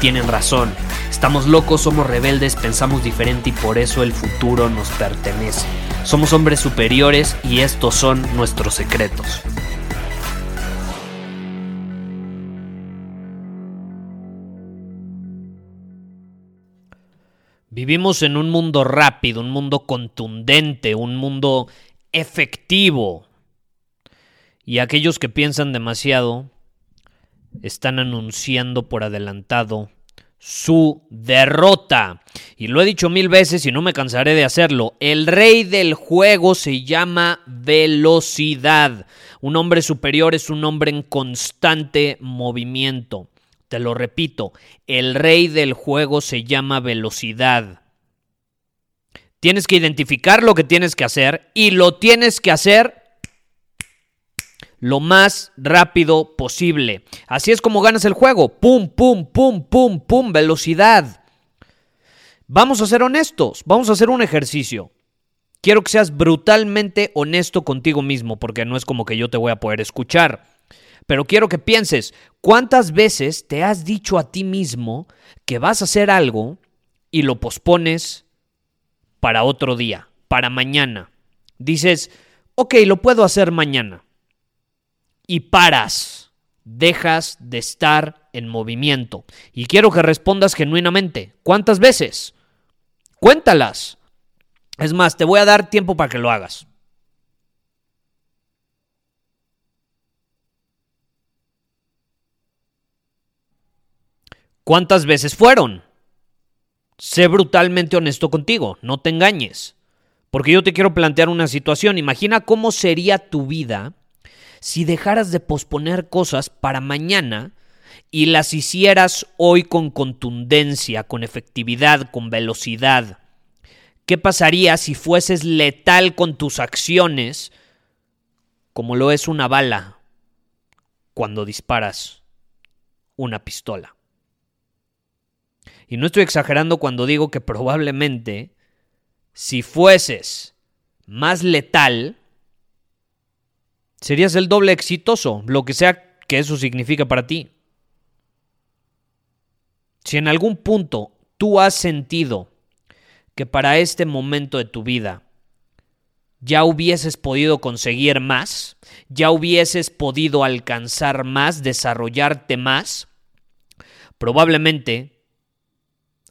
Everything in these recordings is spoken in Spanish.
tienen razón. Estamos locos, somos rebeldes, pensamos diferente y por eso el futuro nos pertenece. Somos hombres superiores y estos son nuestros secretos. Vivimos en un mundo rápido, un mundo contundente, un mundo efectivo. Y aquellos que piensan demasiado están anunciando por adelantado su derrota. Y lo he dicho mil veces y no me cansaré de hacerlo. El rey del juego se llama velocidad. Un hombre superior es un hombre en constante movimiento. Te lo repito, el rey del juego se llama velocidad. Tienes que identificar lo que tienes que hacer y lo tienes que hacer lo más rápido posible. Así es como ganas el juego. Pum, pum, pum, pum, pum, velocidad. Vamos a ser honestos, vamos a hacer un ejercicio. Quiero que seas brutalmente honesto contigo mismo, porque no es como que yo te voy a poder escuchar. Pero quiero que pienses, ¿cuántas veces te has dicho a ti mismo que vas a hacer algo y lo pospones para otro día, para mañana? Dices, ok, lo puedo hacer mañana y paras. Dejas de estar en movimiento. Y quiero que respondas genuinamente. ¿Cuántas veces? Cuéntalas. Es más, te voy a dar tiempo para que lo hagas. ¿Cuántas veces fueron? Sé brutalmente honesto contigo, no te engañes. Porque yo te quiero plantear una situación. Imagina cómo sería tu vida si dejaras de posponer cosas para mañana y las hicieras hoy con contundencia, con efectividad, con velocidad? ¿Qué pasaría si fueses letal con tus acciones como lo es una bala cuando disparas una pistola? Y no estoy exagerando cuando digo que probablemente si fueses más letal, serías el doble exitoso, lo que sea que eso significa para ti. Si en algún punto tú has sentido que para este momento de tu vida ya hubieses podido conseguir más, ya hubieses podido alcanzar más, desarrollarte más, probablemente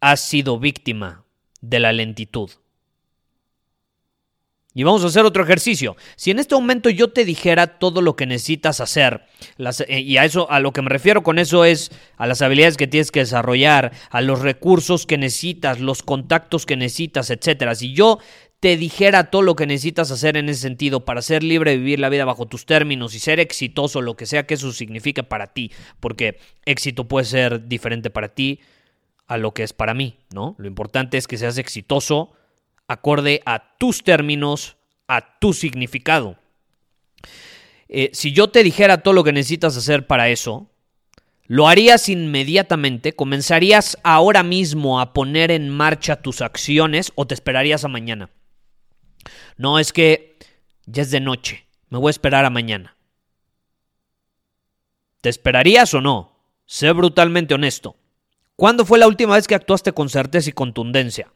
has sido víctima de la lentitud. Y vamos a hacer otro ejercicio. Si en este momento yo te dijera todo lo que necesitas hacer, eh, y a eso a lo que me refiero con eso es a las habilidades que tienes que desarrollar, a los recursos que necesitas, los contactos que necesitas, etcétera. Si yo te dijera todo lo que necesitas hacer en ese sentido para ser libre vivir la vida bajo tus términos y ser exitoso, lo que sea que eso signifique para ti, porque éxito puede ser diferente para ti a lo que es para mí, ¿no? Lo importante es que seas exitoso acorde a tus términos, a tu significado. Eh, si yo te dijera todo lo que necesitas hacer para eso, lo harías inmediatamente, comenzarías ahora mismo a poner en marcha tus acciones o te esperarías a mañana. No es que ya es de noche, me voy a esperar a mañana. ¿Te esperarías o no? Sé brutalmente honesto. ¿Cuándo fue la última vez que actuaste con certeza y contundencia?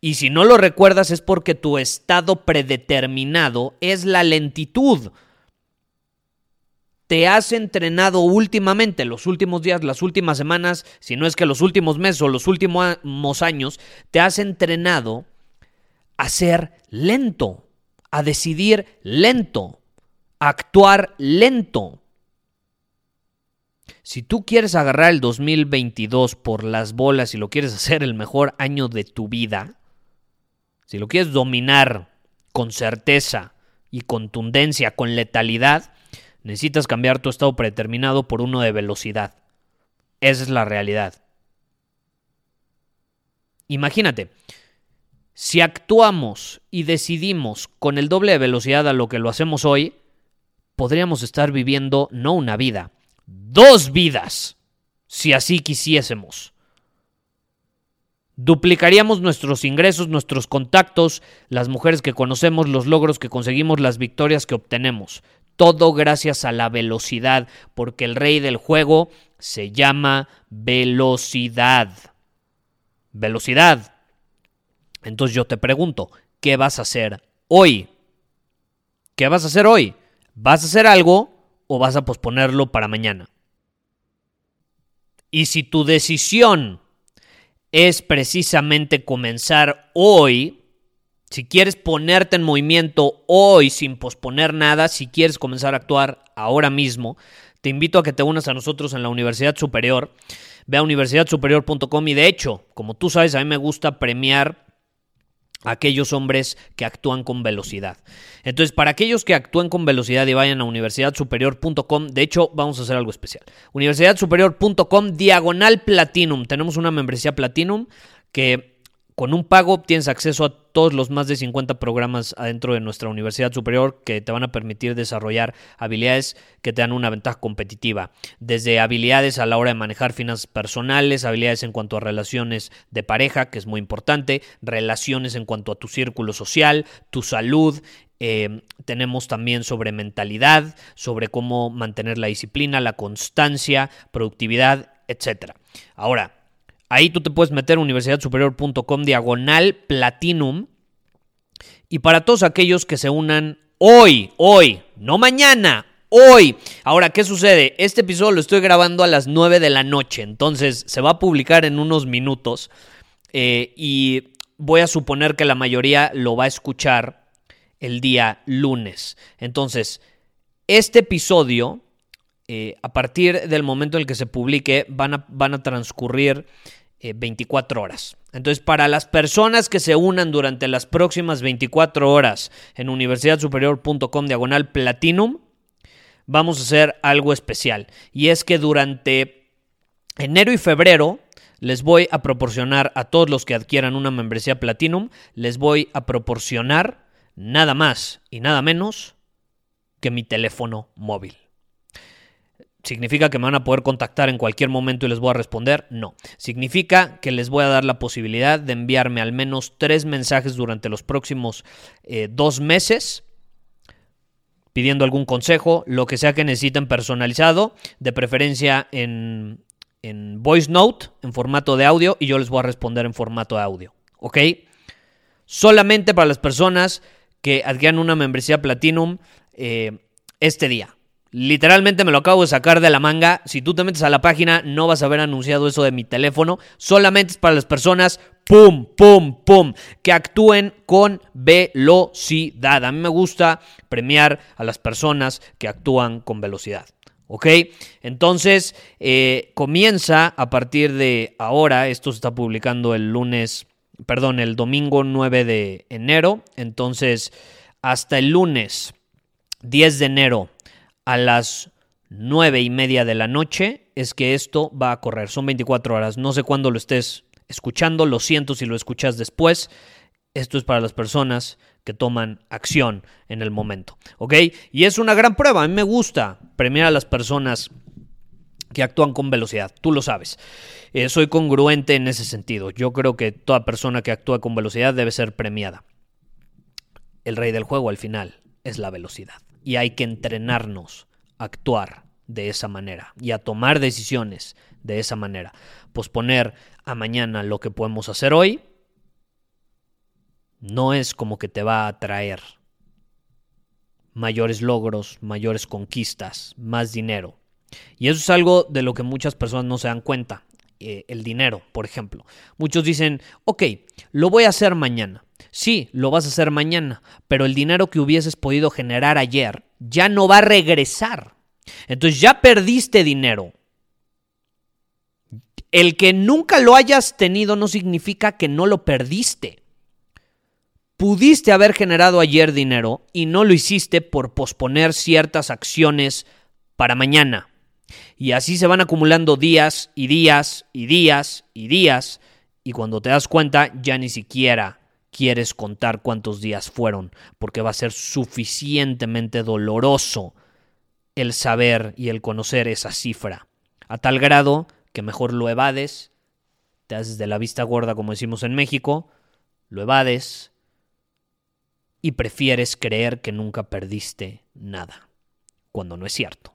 Y si no lo recuerdas es porque tu estado predeterminado es la lentitud. Te has entrenado últimamente, los últimos días, las últimas semanas, si no es que los últimos meses o los últimos años, te has entrenado a ser lento, a decidir lento, a actuar lento. Si tú quieres agarrar el 2022 por las bolas y lo quieres hacer el mejor año de tu vida, si lo quieres dominar con certeza y contundencia, con letalidad, necesitas cambiar tu estado predeterminado por uno de velocidad. Esa es la realidad. Imagínate, si actuamos y decidimos con el doble de velocidad a lo que lo hacemos hoy, podríamos estar viviendo no una vida, dos vidas, si así quisiésemos. Duplicaríamos nuestros ingresos, nuestros contactos, las mujeres que conocemos, los logros que conseguimos, las victorias que obtenemos. Todo gracias a la velocidad, porque el rey del juego se llama velocidad. Velocidad. Entonces yo te pregunto, ¿qué vas a hacer hoy? ¿Qué vas a hacer hoy? ¿Vas a hacer algo o vas a posponerlo para mañana? Y si tu decisión es precisamente comenzar hoy, si quieres ponerte en movimiento hoy sin posponer nada, si quieres comenzar a actuar ahora mismo, te invito a que te unas a nosotros en la Universidad Superior. Ve a universidadsuperior.com y de hecho, como tú sabes, a mí me gusta premiar aquellos hombres que actúan con velocidad. Entonces, para aquellos que actúan con velocidad y vayan a universidadsuperior.com, de hecho, vamos a hacer algo especial. Universidadsuperior.com, diagonal platinum. Tenemos una membresía platinum que con un pago tienes acceso a todos los más de 50 programas adentro de nuestra universidad superior que te van a permitir desarrollar habilidades que te dan una ventaja competitiva. Desde habilidades a la hora de manejar finanzas personales, habilidades en cuanto a relaciones de pareja, que es muy importante, relaciones en cuanto a tu círculo social, tu salud, eh, tenemos también sobre mentalidad, sobre cómo mantener la disciplina, la constancia, productividad, etc. Ahora, Ahí tú te puedes meter universidadsuperior.com diagonal platinum. Y para todos aquellos que se unan hoy, hoy, no mañana, hoy. Ahora, ¿qué sucede? Este episodio lo estoy grabando a las 9 de la noche, entonces se va a publicar en unos minutos. Eh, y voy a suponer que la mayoría lo va a escuchar el día lunes. Entonces, este episodio, eh, a partir del momento en el que se publique, van a, van a transcurrir 24 eh, horas. Entonces, para las personas que se unan durante las próximas 24 horas en universidadsuperior.com diagonal platinum, vamos a hacer algo especial. Y es que durante enero y febrero les voy a proporcionar a todos los que adquieran una membresía platinum, les voy a proporcionar nada más y nada menos que mi teléfono móvil. ¿Significa que me van a poder contactar en cualquier momento y les voy a responder? No. Significa que les voy a dar la posibilidad de enviarme al menos tres mensajes durante los próximos eh, dos meses pidiendo algún consejo, lo que sea que necesiten personalizado, de preferencia en, en voice note, en formato de audio, y yo les voy a responder en formato de audio. ¿Ok? Solamente para las personas que adquieran una membresía Platinum eh, este día. Literalmente me lo acabo de sacar de la manga. Si tú te metes a la página, no vas a haber anunciado eso de mi teléfono. Solamente es para las personas, pum, pum, pum, que actúen con velocidad. A mí me gusta premiar a las personas que actúan con velocidad. ¿Ok? Entonces, eh, comienza a partir de ahora. Esto se está publicando el lunes, perdón, el domingo 9 de enero. Entonces, hasta el lunes 10 de enero a las nueve y media de la noche es que esto va a correr. Son 24 horas. No sé cuándo lo estés escuchando. Lo siento si lo escuchas después. Esto es para las personas que toman acción en el momento. ¿Ok? Y es una gran prueba. A mí me gusta premiar a las personas que actúan con velocidad. Tú lo sabes. Eh, soy congruente en ese sentido. Yo creo que toda persona que actúa con velocidad debe ser premiada. El rey del juego al final es la velocidad y hay que entrenarnos a actuar de esa manera y a tomar decisiones de esa manera. Posponer a mañana lo que podemos hacer hoy no es como que te va a traer mayores logros, mayores conquistas, más dinero. Y eso es algo de lo que muchas personas no se dan cuenta. Eh, el dinero, por ejemplo. Muchos dicen, ok, lo voy a hacer mañana. Sí, lo vas a hacer mañana, pero el dinero que hubieses podido generar ayer ya no va a regresar. Entonces ya perdiste dinero. El que nunca lo hayas tenido no significa que no lo perdiste. Pudiste haber generado ayer dinero y no lo hiciste por posponer ciertas acciones para mañana. Y así se van acumulando días y días y días y días. Y cuando te das cuenta ya ni siquiera quieres contar cuántos días fueron, porque va a ser suficientemente doloroso el saber y el conocer esa cifra, a tal grado que mejor lo evades, te haces de la vista gorda como decimos en México, lo evades y prefieres creer que nunca perdiste nada, cuando no es cierto,